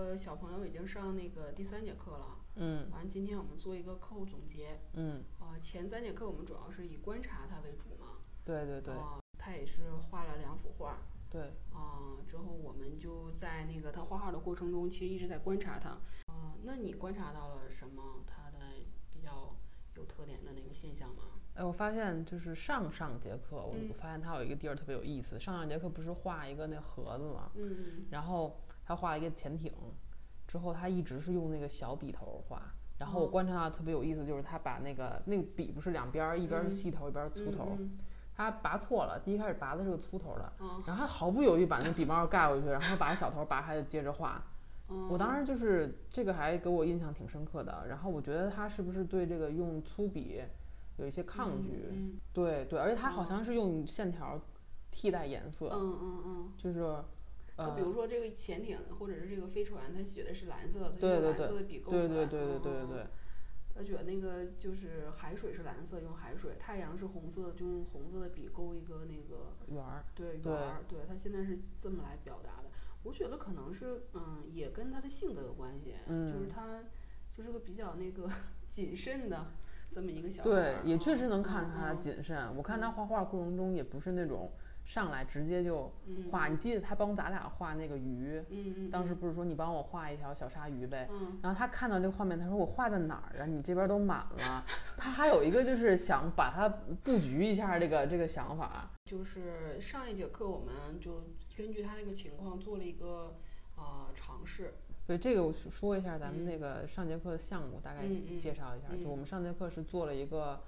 呃，小朋友已经上那个第三节课了，嗯完今天我们做一个课后总结。嗯，啊、前三节课我们主要是以观察他为主嘛，对对对啊、他也是画了两幅画，对，啊、之后我们就在那个他画画的过程中，其实一直在观察他。啊、那你观察到了什么？他的比较有特点的那个现象吗？哎，我发现就是上上节课，我发现他有一个地儿特别有意思。上上节课不是画一个那盒子吗？嗯然后他画了一个潜艇，之后他一直是用那个小笔头画。然后我哦观察到特别有意思，就是他把那个那个笔不是两边儿，一边儿是嗯细头，一边粗头，嗯他拔错了，第一开始拔的是个粗头的，嗯然后他毫不犹豫把那笔帽盖回去，然后把小头拔开就接着画。嗯，我当时就是这个还给我印象挺深刻的，然后我觉得他是不是对这个用粗笔有一些抗拒？嗯对对，而且他好像是用线条替代颜色，嗯嗯嗯。就是就呃比，如说这个潜艇或者是这个飞船，它写的是蓝色，它用蓝色的笔勾出来。对对对对对对他觉得那个就是海水是蓝色，用海水；太阳是红色，就用红色的笔勾一个那个圆儿，对圆对儿。对他现在是这么来表达的。我觉得可能是嗯，也跟他的性格有关系，嗯就是他就是个比较那个 谨慎的这么一个小孩对儿，也确实能嗯看出他嗯谨慎。我看他画画过程中也不是那种上来直接就嗯画，你记得他帮咱俩画那个鱼，当时不是说你帮我画一条小鲨鱼呗？嗯然后他看到这个画面，他说我画在哪儿啊？你这边都满了。他还有一个就是想把它布局一下这个这个想法。就是上一节课我们就根据他那个情况做了一个呃尝试，对这个我说一下咱们那个上节课的项目，大概介绍一下。嗯就我们上节课是做了一个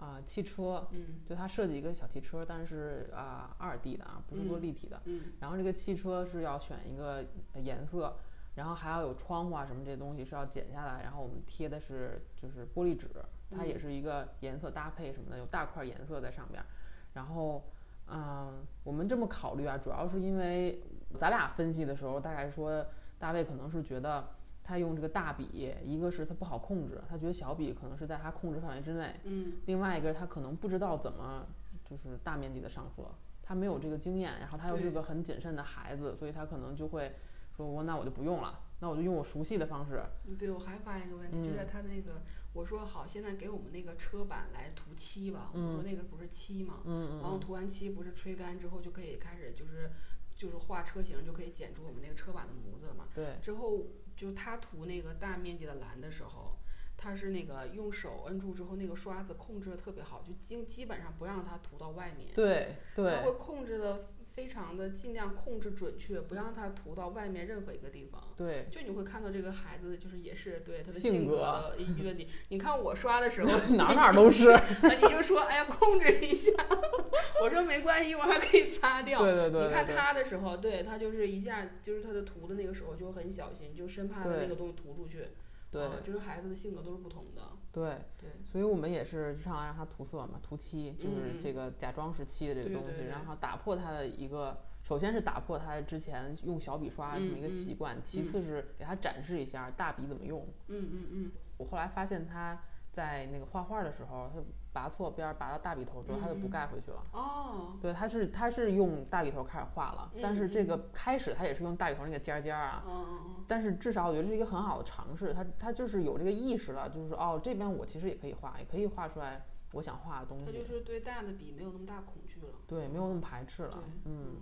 啊、汽车，嗯就它设计一个小汽车，但是啊二 D 的啊，不是做立体的。嗯然后这个汽车是要选一个呃颜色，然后还要有窗户啊什么这些东西是要剪下来，然后我们贴的是就是玻璃纸，它也是一个颜色搭配什么的，有大块颜色在上边儿。然后，嗯，我们这么考虑啊，主要是因为咱俩分析的时候，大概说大卫可能是觉得他用这个大笔，一个是他不好控制，他觉得小笔可能是在他控制范围之内，嗯另外一个他可能不知道怎么就是大面积的上色，他没有这个经验，然后他又是个很谨慎的孩子，所以他可能就会说我那我就不用了，那我就用我熟悉的方式。嗯，对，我还发现一个问题，嗯就在他那个，我说好，现在给我们那个车板来涂漆吧，我说那个不是漆嘛，嗯然后涂完漆不是吹干之后就可以开始就是就是画车型就可以剪出我们那个车板的模子了嘛，对之后就他涂那个大面积的蓝的时候。他是那个用手摁住之后，那个刷子控制的特别好，就基基本上不让它涂到外面。对他会控制的非常的尽量控制准确，不让它涂到外面任何一个地方。对，就你会看到这个孩子，就是也是对他的性格一个你，你看我刷的时候，哪儿哪儿都是。你就说哎呀控制一下，我说没关系，我还可以擦掉。对对对你看他的时候，对他就是一下就是他的涂的那个时候就很小心，就生怕他那个东西涂出去。对啊就是孩子的性格都是不同的。对，对，所以我们也是上来让他涂色嘛，涂漆，就是这个假装是漆的这个东西，然后打破他的一个，首先是打破他之前用小笔刷这么一个习惯，其次是给他展示一下大笔怎么用。嗯嗯嗯，我后来发现他在那个画画的时候，他拔错边儿，拔到大笔头之后，它就不盖回去了。哦，对，它是它是用大笔头开始画了，但是这嗯个开始它也是用大笔头那个尖儿尖儿啊。嗯嗯但是至少我觉得是一个很好的尝试，它它就是有这个意识了，就是说哦这边我其实也可以画，也可以画出来我想画的东西，就是对大的笔没有那么大恐惧了。对，没有那么排斥了对，嗯，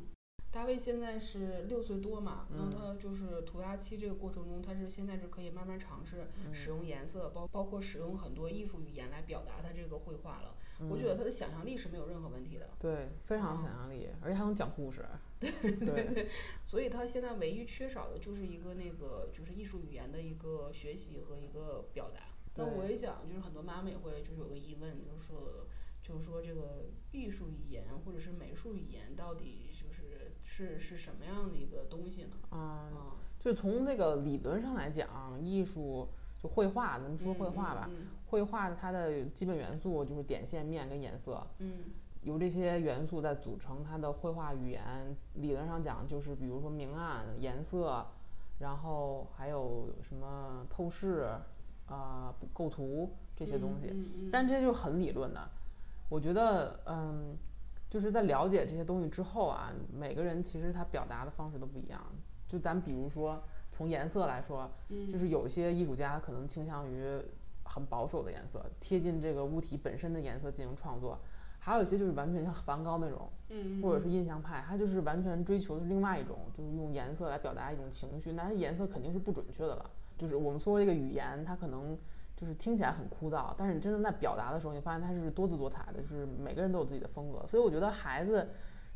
大卫现在是六岁多嘛，那嗯。他就是涂鸦期这个过程中，他是现在是可以慢慢尝试嗯。使用颜色，包包括使用很多艺术语言来表达他这个绘画了。嗯我觉得他的想象力是没有任何问题的，对，非常有想象力，而且还能讲故事，对对所以他现在唯一缺少的就是一个那个就是艺术语言的一个学习和一个表达。那我也想，就是很多妈妈也会就是有个疑问，就是说，就是说这个艺术语言或者是美术语言到底就是是是什么样的一个东西呢？嗯，啊，就从这个理论上来讲，艺术就绘画，咱们说绘画吧，嗯绘画它的基本元素就是点、线、面跟颜色，嗯由这些元素在组成它的绘画语言。理论上讲，就是比如说明暗、颜色，然后还有什么透视、啊、构图这些东西。但这就很理论的。我觉得，嗯，就是在了解这些东西之后啊，每个人其实他表达的方式都不一样。就咱比如说，从颜色来说，嗯，就是有一些艺术家可能倾向于很保守的颜色，贴近这个物体本身的颜色进行创作。还有一些就是完全像梵高那种，嗯，或者是印象派，他就是完全追求的是另外一种，就是用颜色来表达一种情绪。那它颜色肯定是不准确的了。就是我们说这个语言，它可能就是听起来很枯燥，但是你真的在表达的时候，你发现它是多姿多彩的，就是每个人都有自己的风格。所以我觉得孩子，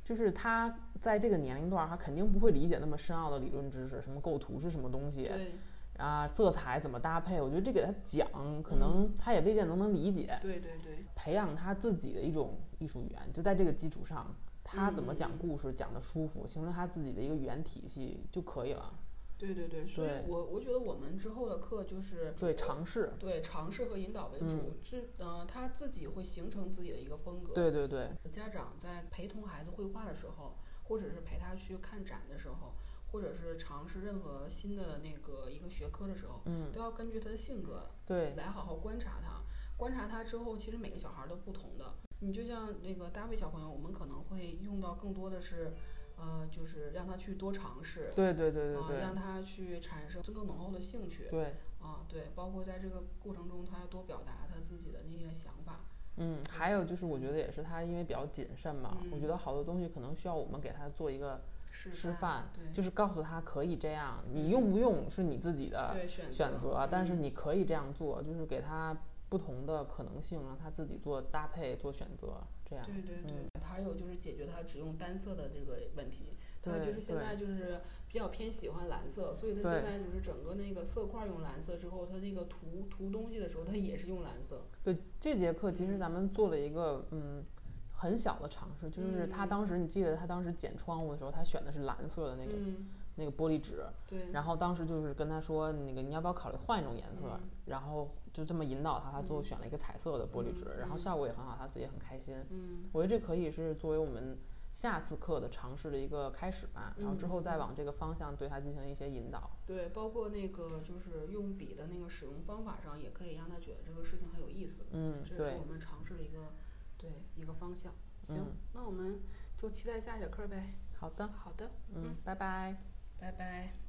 就是他在这个年龄段，他肯定不会理解那么深奥的理论知识，什么构图是什么东西啊，色彩怎么搭配。我觉得这给他讲，可能他也未见能能理解。对对对，培养他自己的一种艺术语言，就在这个基础上，他怎么讲故事讲的舒服，形成他自己的一个语言体系就可以了。对对对，所以我我觉得我们之后的课就是对，尝试，对尝试和引导为主，这呃他自己会形成自己的一个风格。对对对，家长在陪同孩子绘画的时候，或者是陪他去看展的时候，或者是尝试任何新的那个一个学科的时候，嗯，都要根据他的性格对来好好观察他。观察他之后，其实每个小孩儿都不同的。你就像那个大卫小朋友，我们可能会用到更多的是，呃，就是让他去多尝试，对对对对啊，对让他去产生更浓厚的兴趣。对，啊，对，包括在这个过程中，他要多表达他自己的那些想法。嗯，还有就是我觉得也是他因为比较谨慎嘛，嗯我觉得好多东西可能需要我们给他做一个示示范，对，就是告诉他可以这样，你用不用是你自己的对选选择，但是嗯你可以这样做，就是给他不同的可能性，让他自己做搭配、做选择，这样。对对对，嗯还有就是解决他只用单色的这个问题。他对就是现在就是比较偏喜欢蓝色，所以他现在就是整个那个色块用蓝色之后，他那个涂涂东西的时候，他也是用蓝色。对，这节课其实咱们做了一个嗯很小的尝试，就是他嗯当时你记得他当时剪窗户的时候，他选的是蓝色的那个、嗯，那个玻璃纸，对。然后当时就是跟他说那个你要不要考虑换一种颜色，嗯然后就这么引导他，他最后选了一个彩色的玻璃纸，嗯然后效果也很好，他自己也很开心。嗯我觉得这可以是作为我们下次课的尝试的一个开始吧，然后之后再嗯往这个方向对他进行一些引导。对，包括那个就是用笔的那个使用方法上，也可以让他觉得这个事情很有意思。嗯，这是我，们尝试的一个对一个方向。行，嗯那我们就期待下节课呗。好的，好的，嗯，拜拜。拜拜。